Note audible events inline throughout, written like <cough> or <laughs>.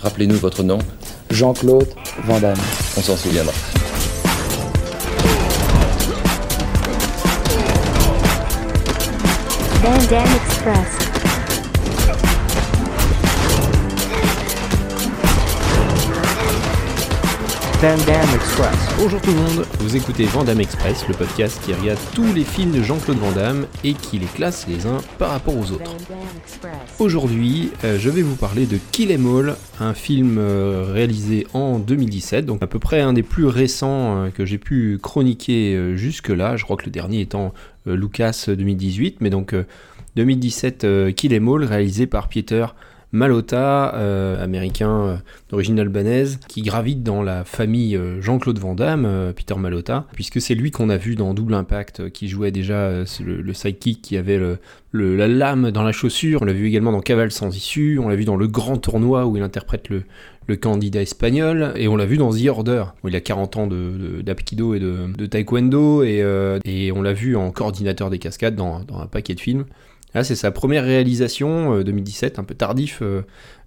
Rappelez-nous votre nom. Jean-Claude Van Damme. On s'en souviendra. Van Damme Express. Van Damme Express. Bonjour tout le monde, vous écoutez Vandame Express, le podcast qui regarde tous les films de Jean-Claude Van Damme et qui les classe les uns par rapport aux autres. Aujourd'hui, euh, je vais vous parler de Kill Em All, un film euh, réalisé en 2017, donc à peu près un des plus récents euh, que j'ai pu chroniquer jusque-là. Je crois que le dernier étant Lucas 2018, mais donc euh, 2017 euh, Kill Em All, réalisé par Peter Malota, euh, américain euh, d'origine albanaise, qui gravite dans la famille euh, Jean-Claude Van Damme, Peter Malota, puisque c'est lui qu'on a vu dans Double Impact, qui jouait déjà le, le sidekick qui avait la lame dans la chaussure. On l'a vu également dans Cavale sans issue, on l'a vu dans Le Grand Tournoi où il interprète le, candidat espagnol, et on l'a vu dans The Order, où il a 40 ans de- de- d'apkido et de, taekwondo, et, on l'a vu en coordinateur des cascades dans un paquet de films. Là, c'est sa première réalisation, euh, 2017, un peu tardif, euh,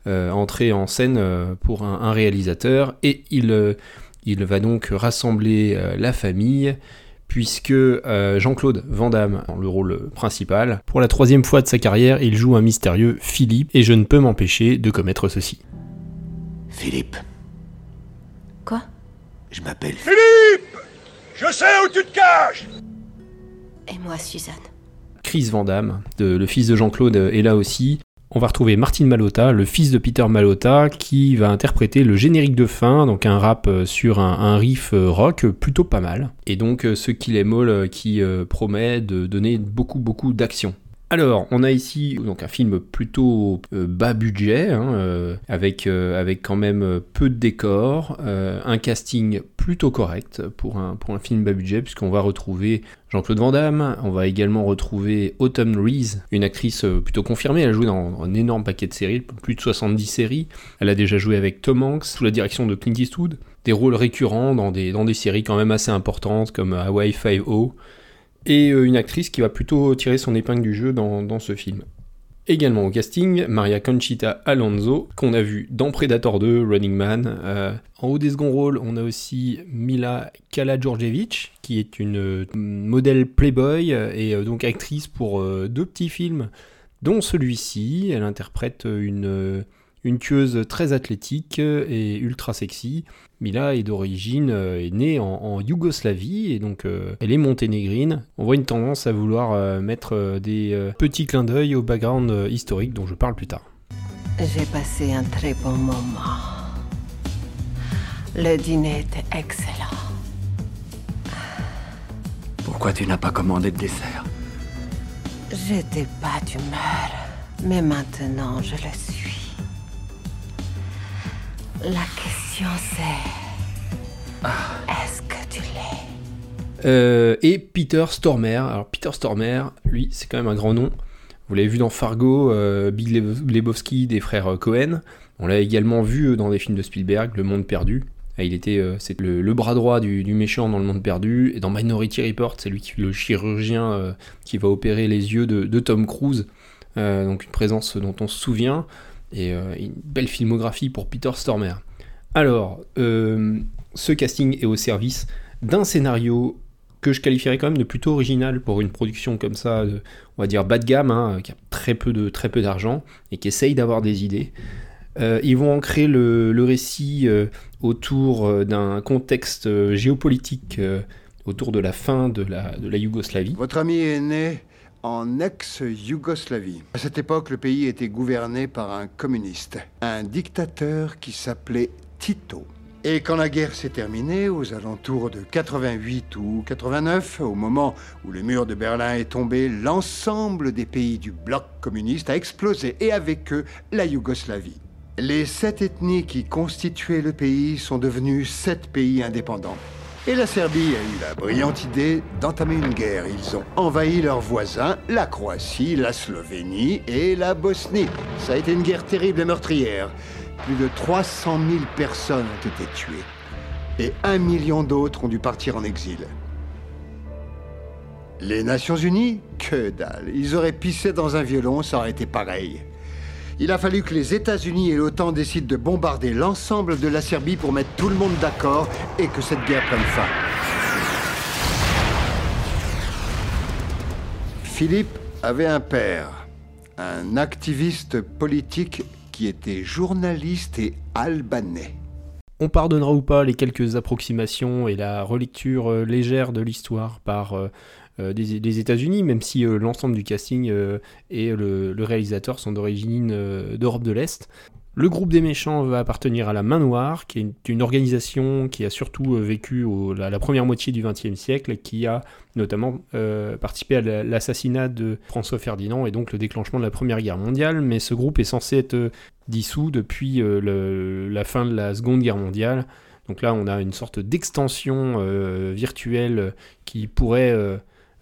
euh, entrée en scène euh, pour un, un réalisateur, et il, euh, il va donc rassembler euh, la famille, puisque euh, Jean-Claude Van Damme, dans le rôle principal, pour la troisième fois de sa carrière, il joue un mystérieux Philippe, et je ne peux m'empêcher de commettre ceci. Philippe, Quoi? Je m'appelle. Je sais où tu te caches Et moi, Suzanne. Chris Van Damme, de- le fils de Jean-Claude, euh, est là aussi. On va retrouver Martin Malota, le fils de Peter Malota, qui va interpréter le générique de fin, donc un rap euh, sur un, riff euh, rock plutôt pas mal. Et donc ce Em All euh, qui promet de donner beaucoup beaucoup d'action. Alors, on a ici donc un film plutôt euh, bas budget, hein, euh, avec, euh, avec quand même peu de décors, un casting plutôt correct pour un, film bas budget, puisqu'on va retrouver Jean-Claude Van Damme, on va également retrouver Autumn Reese, une actrice plutôt confirmée, elle a joué dans un énorme paquet de séries, plus de 70 séries, elle a déjà joué avec Tom Hanks, sous la direction de Clint Eastwood, des rôles récurrents dans des, dans des séries quand même assez importantes comme Hawaii 5-0, et euh, une actrice qui va plutôt tirer son épingle du jeu dans, dans ce film. Également au casting, Maria Conchita Alonso, qu'on a vu dans Predator 2, Running Man. Euh, en haut des seconds rôles, on a aussi Mila Kala-Djordjevic, qui est une euh, modèle Playboy et donc actrice pour deux petits films, dont celui-ci. Elle interprète une, une tueuse très athlétique et ultra sexy. Mila est d'origine, euh, est née en, en Yougoslavie et donc euh, elle est monténégrine. On voit une tendance à vouloir euh, mettre euh, des euh, petits clins d'œil au background euh, historique dont je parle plus tard. J'ai passé un très bon moment. Le dîner était excellent. Pourquoi tu n'as pas commandé de dessert? J'étais pas d'humeur, mais maintenant je le suis. La question c'est... Est-ce que tu l'es? Euh, et Peter Stormer. Alors Peter Stormer, lui, c'est quand même un grand nom. Vous l'avez vu dans Fargo, euh, Big Leb- Lebowski des frères euh, Cohen. On l'a également vu dans des films de Spielberg, Le Monde Perdu. Ah, Il était, euh, c'est le, le bras droit du, du méchant dans Le Monde Perdu. Et dans Minority Report, c'est lui qui le chirurgien euh, qui va opérer les yeux de, de Tom Cruise. Donc une présence dont on se souvient. Et euh, une belle filmographie pour Peter Stormer. Alors, euh, ce casting est au service d'un scénario que je qualifierais quand même de plutôt original pour une production comme ça, on va dire bas de gamme, hein, qui a très peu de très peu d'argent et qui essaye d'avoir des idées. Euh, ils vont ancrer le, le récit autour d'un contexte géopolitique autour de la fin de la, de la Yougoslavie. Votre ami est né en ex-Yougoslavie. À cette époque, le pays était gouverné par un communiste, un dictateur qui s'appelait Tito. Et quand la guerre s'est terminée, aux alentours de 88 ou 89, au moment où le mur de Berlin est tombé, l'ensemble des pays du bloc communiste a explosé, et avec eux, la Yougoslavie. Les sept ethnies qui constituaient le pays sont devenues sept pays indépendants. Et la Serbie a eu la brillante idée d'entamer une guerre. Ils ont envahi leurs voisins, la Croatie, la Slovénie et la Bosnie. Ça a été une guerre terrible et meurtrière. Plus de 300 000 personnes ont été tuées. Et un million d'autres ont dû partir en exil. Les Nations Unies Que dalle. Ils auraient pissé dans un violon, ça aurait été pareil. Il a fallu que les États-Unis et l'OTAN décident de bombarder l'ensemble de la Serbie pour mettre tout le monde d'accord et que cette guerre prenne fin. Philippe avait un père, un activiste politique qui était journaliste et albanais. On pardonnera ou pas les quelques approximations et la relecture euh, légère de l'histoire par euh, des, des États-Unis, même si euh, l'ensemble du casting euh, et le, réalisateur sont d'origine euh, d'Europe de l'Est. Le groupe des méchants va appartenir à la Main Noire, qui est une, organisation qui a surtout euh, vécu au- la, première moitié du XXe siècle qui a notamment euh, participé à la- l'assassinat de François Ferdinand et donc le déclenchement de la Première Guerre mondiale. Mais ce groupe est censé être euh, dissous depuis euh, la fin de la Seconde Guerre mondiale. Donc là, on a une sorte d'extension euh, virtuelle euh, qui pourrait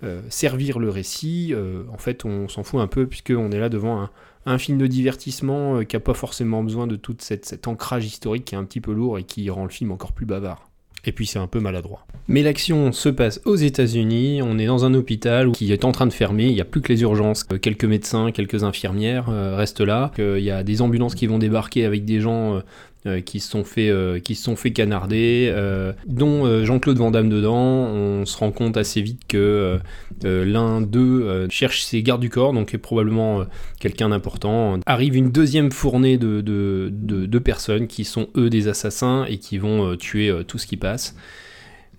euh, servir le récit. Euh, en fait, on s'en fout un peu puisqu'on est là devant un, film de divertissement euh, qui n'a pas forcément besoin de tout cet ancrage historique qui est un petit peu lourd et qui rend le film encore plus bavard. Et puis c'est un peu maladroit. Mais l'action se passe aux États-Unis, on est dans un hôpital qui est en train de fermer, il n'y a plus que les urgences, quelques médecins, quelques infirmières restent là, il y a des ambulances qui vont débarquer avec des gens euh, qui se sont fait euh, qui se sont fait canarder, euh, dont Jean-Claude Van Damme dedans. On se rend compte assez vite que l'un d'eux cherche ses gardes du corps, donc est probablement quelqu'un d'important. Arrive une deuxième fournée de, de, de- personnes qui sont eux des assassins et qui vont tuer tout ce qui passe.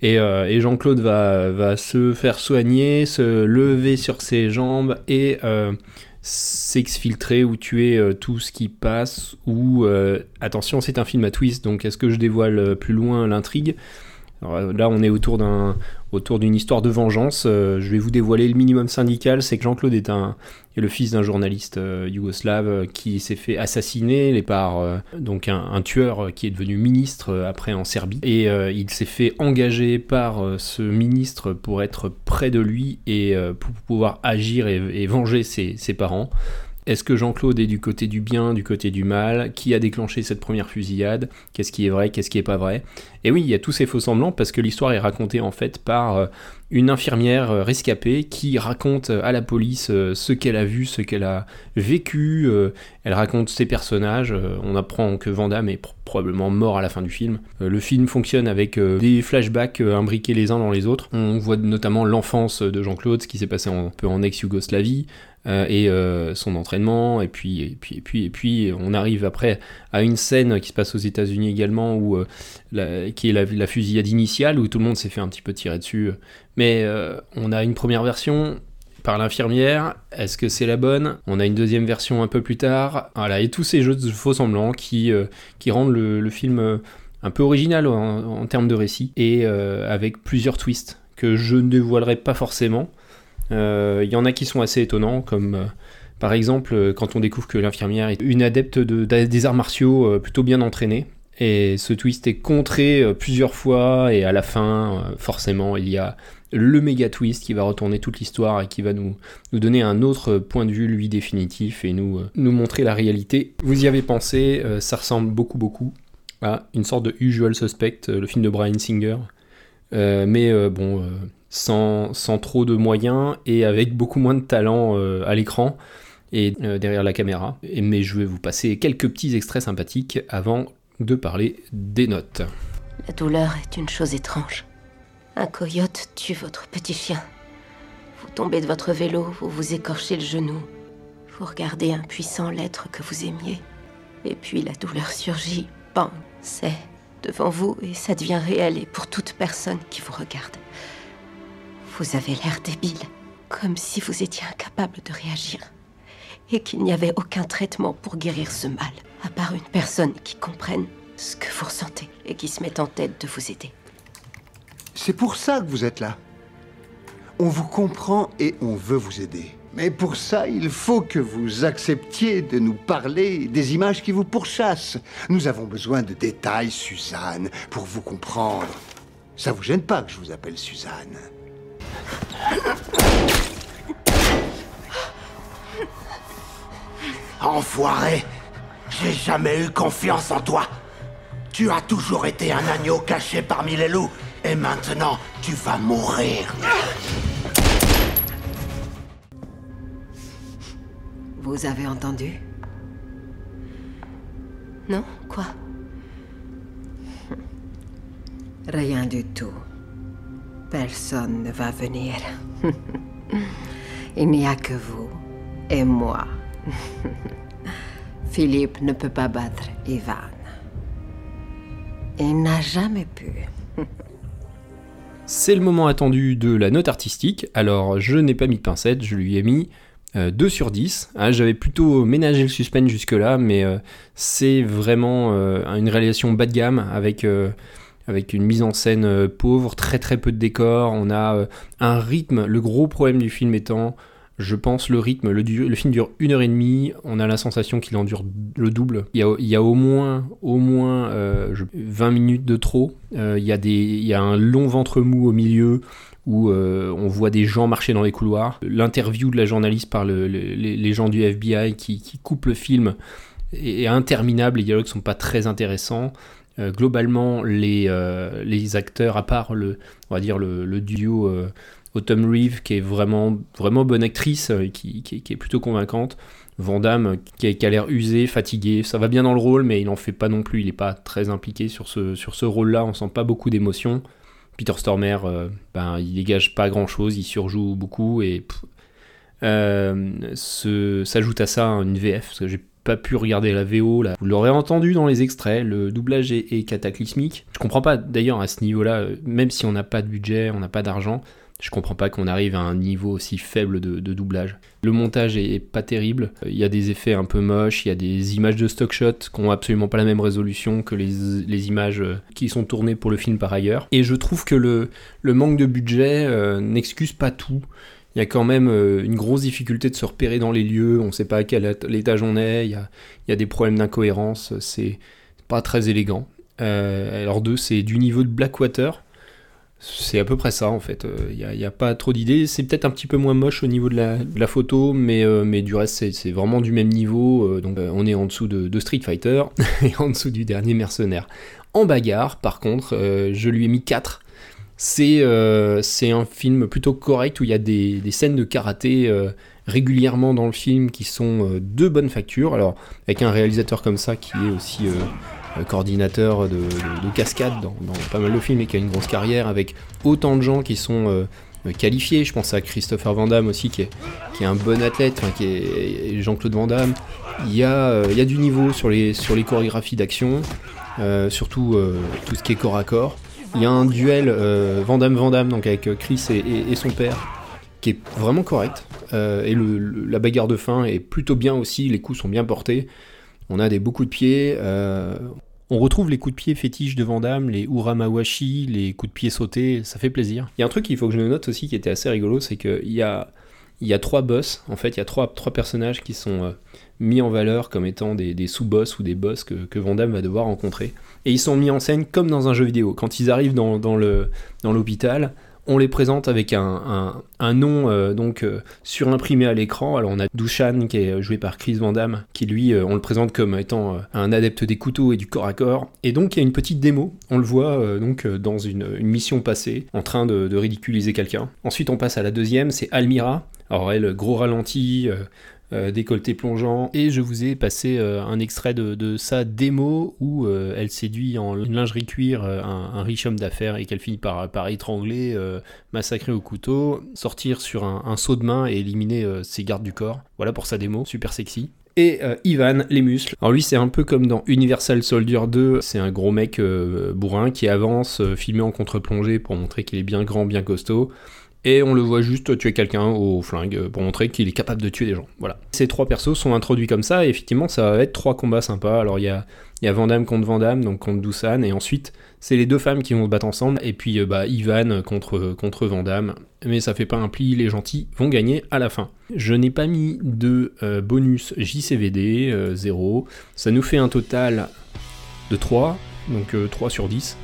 Et, et Jean-Claude va, va se faire soigner, se lever sur ses jambes et s'exfiltrer ou tuer euh, tout ce qui passe. Ou euh, attention, c'est un film à twist, donc est-ce que je dévoile euh, plus loin l'intrigue? Là, on est autour d'un autour d'une histoire de vengeance. Euh, je vais vous dévoiler le minimum syndical, c'est que Jean-Claude est un le fils d'un journaliste euh, yougoslave euh, qui s'est fait assassiner par un, tueur qui est devenu ministre après en Serbie et il s'est fait engager par ce ministre pour être près de lui et pour pouvoir agir et, venger ses parents. Est-ce que Jean-Claude est du côté du bien, du côté du mal? Qui a déclenché cette première fusillade? Qu'est-ce qui est vrai Qu'est-ce qui est pas vrai? Et oui, il y a tous ces faux semblants parce que l'histoire est racontée en fait par euh, une infirmière euh, rescapée qui raconte euh, à la police euh, ce qu'elle a vu, ce qu'elle a vécu. elle raconte ses personnages. on apprend que Van Damme est pr- probablement mort à la fin du film. Le film fonctionne avec des flashbacks imbriqués les uns dans les autres. On voit notamment l'enfance de Jean-Claude, ce qui s'est passé un peu en ex-Yougoslavie. et son entraînement et puis et puis et puis et puis on arrive après à une scène qui se passe aux États-Unis également où qui est la fusillade initiale où tout le monde s'est fait un petit peu tirer dessus mais euh, on a une première version par l'infirmière, est-ce que c'est la bonne? On a une deuxième version un peu plus tard. Voilà, et tous ces jeux de faux semblants qui, euh, rendent le, film euh, un peu original en, termes de récit et avec plusieurs twists que je ne dévoilerai pas forcément. Il y en a qui sont assez étonnants, comme par exemple quand on découvre que l'infirmière est une adepte des arts martiaux plutôt bien entraînée. Et ce twist est contré plusieurs fois, et à la fin, forcément, il y a le méga twist qui va retourner toute l'histoire et qui va nous, nous donner un autre point de vue, lui, définitif, et nous, euh, nous montrer la réalité. Vous y avez pensé, euh, ça ressemble beaucoup, beaucoup à une sorte de Usual Suspect, euh, le film de Brian Singer, mais bon, sans, sans trop de moyens et avec beaucoup moins de talent à l'écran et derrière la caméra. Et, mais je vais vous passer quelques petits extraits sympathiques avant de parler des notes. La douleur est une chose étrange. Un coyote tue votre petit chien. Vous tombez de votre vélo, vous vous écorchez le genou. Vous regardez un puissant l'être que vous aimiez. Et puis la douleur surgit. Bang C'est devant vous et ça devient réel et pour toute personne qui vous regarde. Vous avez l'air débile, comme si vous étiez incapable de réagir. Et qu'il n'y avait aucun traitement pour guérir ce mal, à part une personne qui comprenne ce que vous ressentez et qui se met en tête de vous aider. C'est pour ça que vous êtes là. On vous comprend et on veut vous aider. Mais pour ça, il faut que vous acceptiez de nous parler des images qui vous pourchassent. Nous avons besoin de détails, Suzanne, pour vous comprendre. Ça vous gêne pas que je vous appelle Suzanne Enfoiré J'ai jamais eu confiance en toi. Tu as toujours été un agneau caché parmi les loups. Et maintenant, tu vas mourir. Vous avez entendu? Non? Quoi? Rien du tout. Personne ne va venir. <laughs> Il n'y a que vous et moi. <laughs> Philippe ne peut pas battre Ivan. Il n'a jamais pu. <laughs> C'est le moment attendu de la note artistique. Alors, je n'ai pas mis de pincette, je lui ai mis euh, 2 sur 10. Hein, J'avais plutôt ménagé le suspense jusque-là, mais euh, c'est vraiment euh, une réalisation bas de gamme avec, euh, avec une mise en scène euh, pauvre, très très peu de décors. On a euh, un rythme. Le gros problème du film étant, je pense, le rythme. Le, film dure une heure et demie. On a la sensation qu'il en dure le double. Il y a, au moins, au moins euh, je- 20 minutes de trop. Euh, il, y a des, il y a un long ventre mou au milieu où euh, on voit des gens marcher dans les couloirs. L'interview de la journaliste par le- le- les, gens du FBI qui, qui coupent le film est, interminable. Les dialogues sont pas très intéressants. Euh, globalement, les, euh, les acteurs, à part le, on va dire le, duo euh, Autumn Reeve, qui est vraiment, vraiment bonne actrice, euh, qui, qui- est plutôt convaincante. Van Damme, qui a, a l'air usé, fatigué, ça va bien dans le rôle, mais il n'en fait pas non plus, il n'est pas très impliqué sur ce, sur ce rôle-là, on sent pas beaucoup d'émotion. Peter Stormer, euh, ben, il dégage pas grand-chose, il surjoue beaucoup, et euh, s'ajoute à ça une VF, parce que j'ai pas pu regarder la VO, là. vous l'aurez entendu dans les extraits, le doublage est, est cataclysmique. Je comprends pas d'ailleurs à ce niveau-là, euh, même si on n'a pas de budget, on n'a pas d'argent, je comprends pas qu'on arrive à un niveau aussi faible de, doublage. Le montage est, pas terrible. Il y a des effets un peu moches, il y a des images de stock shot qui ont absolument pas la même résolution que les, images euh, qui sont tournées pour le film par ailleurs. Et je trouve que le, manque de budget euh, n'excuse pas tout. Il y a quand même euh, une grosse difficulté de se repérer dans les lieux, on sait pas à quel étage on est, il y a, il y a des problèmes d'incohérence, c'est pas très élégant. Euh, alors deux, c'est du niveau de Blackwater. C'est à peu près ça en fait. Il n'y a, pas trop d'idées. C'est peut-être un petit peu moins moche au niveau de la, photo, mais, euh, mais du reste c'est- vraiment du même niveau. euh, donc euh, on est en dessous de, Street Fighter <laughs> et en dessous du dernier mercenaire. En bagarre, par contre, euh, je lui ai mis 4. C'est euh, un film plutôt correct où il y a des, des scènes de karaté euh, régulièrement dans le film qui sont euh, de bonne facture. Alors avec un réalisateur comme ça qui est aussi euh, euh, coordinateur de, de- de cascade dans, pas mal de films et qui a une grosse carrière avec autant de gens qui sont euh, euh, qualifiés. Je pense à Christopher Van Damme aussi qui est, qui est un bon athlète, qui est Jean-Claude Van Damme. Il y, a, euh, il y a du niveau sur les, sur les chorégraphies d'action, euh, surtout euh, tout ce qui est corps à corps. Il y a un duel euh, Van Damme Van Damme donc avec euh, Chris et, son père qui est vraiment correct. Euh, et la bagarre de fin est plutôt bien aussi, les coups sont bien portés. On a des beaux coups de pied. euh, on retrouve les coups de pied fétiches de Van Damme, les Uramawashi, les coups de pied sautés, ça fait plaisir. Il y a un truc qu'il faut que je note aussi qui était assez rigolo, c'est qu'il y a, y a trois boss, en fait, il y a trois, personnages qui sont euh, mis en valeur comme étant des, sous-boss ou des boss que, que va devoir rencontrer. Et ils sont mis en scène comme dans un jeu vidéo. Quand ils arrivent dans, dans l'hôpital, on les présente avec un, nom euh, donc euh, surimprimé à l'écran. Alors on a Dushan qui est joué par Chris Van Damme, qui lui euh, on le présente comme étant un adepte des couteaux et du corps à corps. Et donc il y a une petite démo. On le voit donc dans une, une mission passée, en train de, de ridiculiser quelqu'un. Ensuite on passe à la deuxième, c'est Almira. Alors elle, gros ralenti. Euh, décolleté plongeant. Et je vous ai passé euh, un extrait de, sa démo où euh, elle séduit en lingerie cuir un, un riche homme d'affaires et qu'elle finit par, étrangler, massacrer au couteau, sortir sur un, saut de main et éliminer ses gardes du corps. Voilà pour sa démo, super sexy. Et Ivan, les muscles. Alors lui, c'est un peu comme dans Universal Soldier 2. C'est un gros mec bourrin qui avance, filmé en contre-plongée pour montrer qu'il est bien grand, bien costaud. Et on le voit juste tuer quelqu'un au flingue euh, pour montrer qu'il est capable de tuer des gens. Voilà. Ces trois persos sont introduits comme ça, et effectivement, ça va être trois combats sympas. Alors il y a, y contre Vandame, donc contre Dusan, et ensuite, c'est les deux femmes qui vont se battre ensemble, et puis euh, bah, Ivan contre, contre Vandame. Mais ça fait pas un pli, les gentils vont gagner à la fin. Je n'ai pas mis de euh, bonus JCVD, 0. Ça nous fait un total de 3, donc euh, 3 sur 10.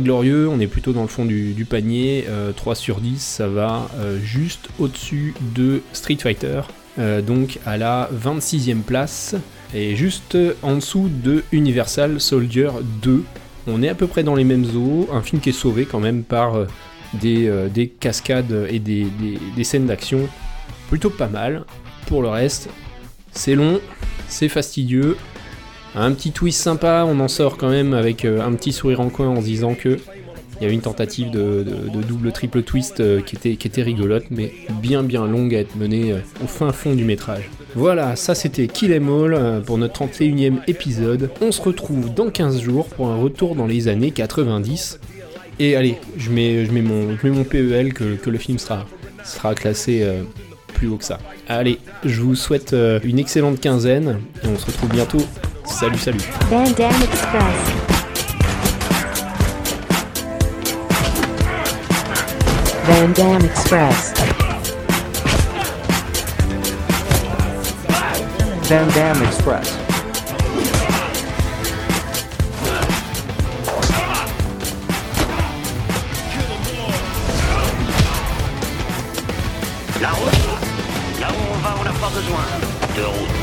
Glorieux, on est plutôt dans le fond du, panier. euh, 3 sur 10, ça va euh, juste au-dessus de Street Fighter, euh, donc à la 26e place, et juste en dessous de Universal Soldier 2. On est à peu près dans les mêmes eaux, un film qui est sauvé quand même par euh, des, euh, des cascades et des scènes d'action plutôt pas mal. Pour le reste, c'est long, c'est fastidieux, Un petit twist sympa, on en sort quand même avec euh, un petit sourire en coin en se disant que il y a eu une tentative de, double triple twist euh, qui, était, qui était rigolote, mais bien bien longue à être menée euh, au fin fond du métrage. Voilà, ça c'était Kill Em All pour notre 31e épisode. On se retrouve dans 15 jours pour un retour dans les années 90. Et allez, je mets, je mets, mon, je mets mon PEL que, que le film sera, sera classé plus haut que ça. Allez, je vous souhaite une excellente quinzaine et on se retrouve bientôt. Salut, salut. Van Damme Express. Van Damme Express. Van Damme Express. Là où, là où on va, on n'a pas besoin de route.